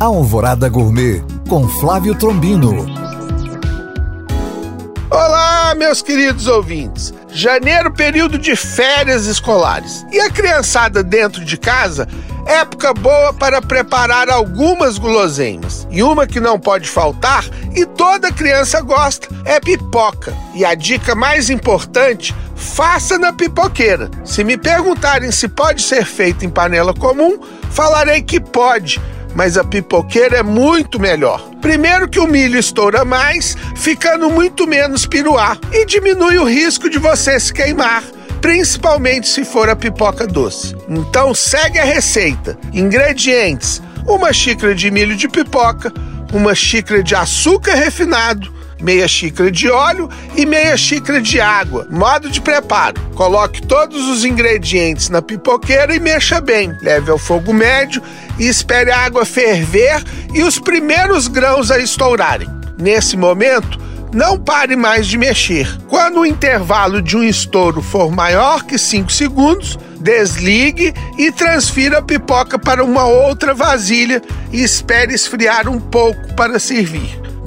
Alvorada Gourmet com Flávio Trombino. Olá, meus queridos ouvintes. Janeiro, período de férias escolares. E a criançada dentro de casa, época boa para preparar algumas guloseimas. E uma que não pode faltar, e toda criança gosta, é pipoca. E a dica mais importante, faça na pipoqueira. Se me perguntarem se pode ser feita em panela comum, falarei que pode mas a pipoqueira é muito melhor. Primeiro que o milho estoura mais, ficando muito menos piruá e diminui o risco de você se queimar principalmente se for a pipoca doce. Então segue a receita. Ingredientes: uma xícara de milho de pipoca, uma xícara de açúcar refinado, meia xícara de óleo e meia xícara de água. Modo de preparo: coloque todos os ingredientes na pipoqueira e mexa bem. Leve ao fogo médio e espere a água ferver e os primeiros grãos a estourarem. Nesse momento, não pare mais de mexer. Quando o intervalo de um estouro for maior que 5 segundos, desligue e transfira a pipoca para uma outra vasilha e espere esfriar um pouco para servir.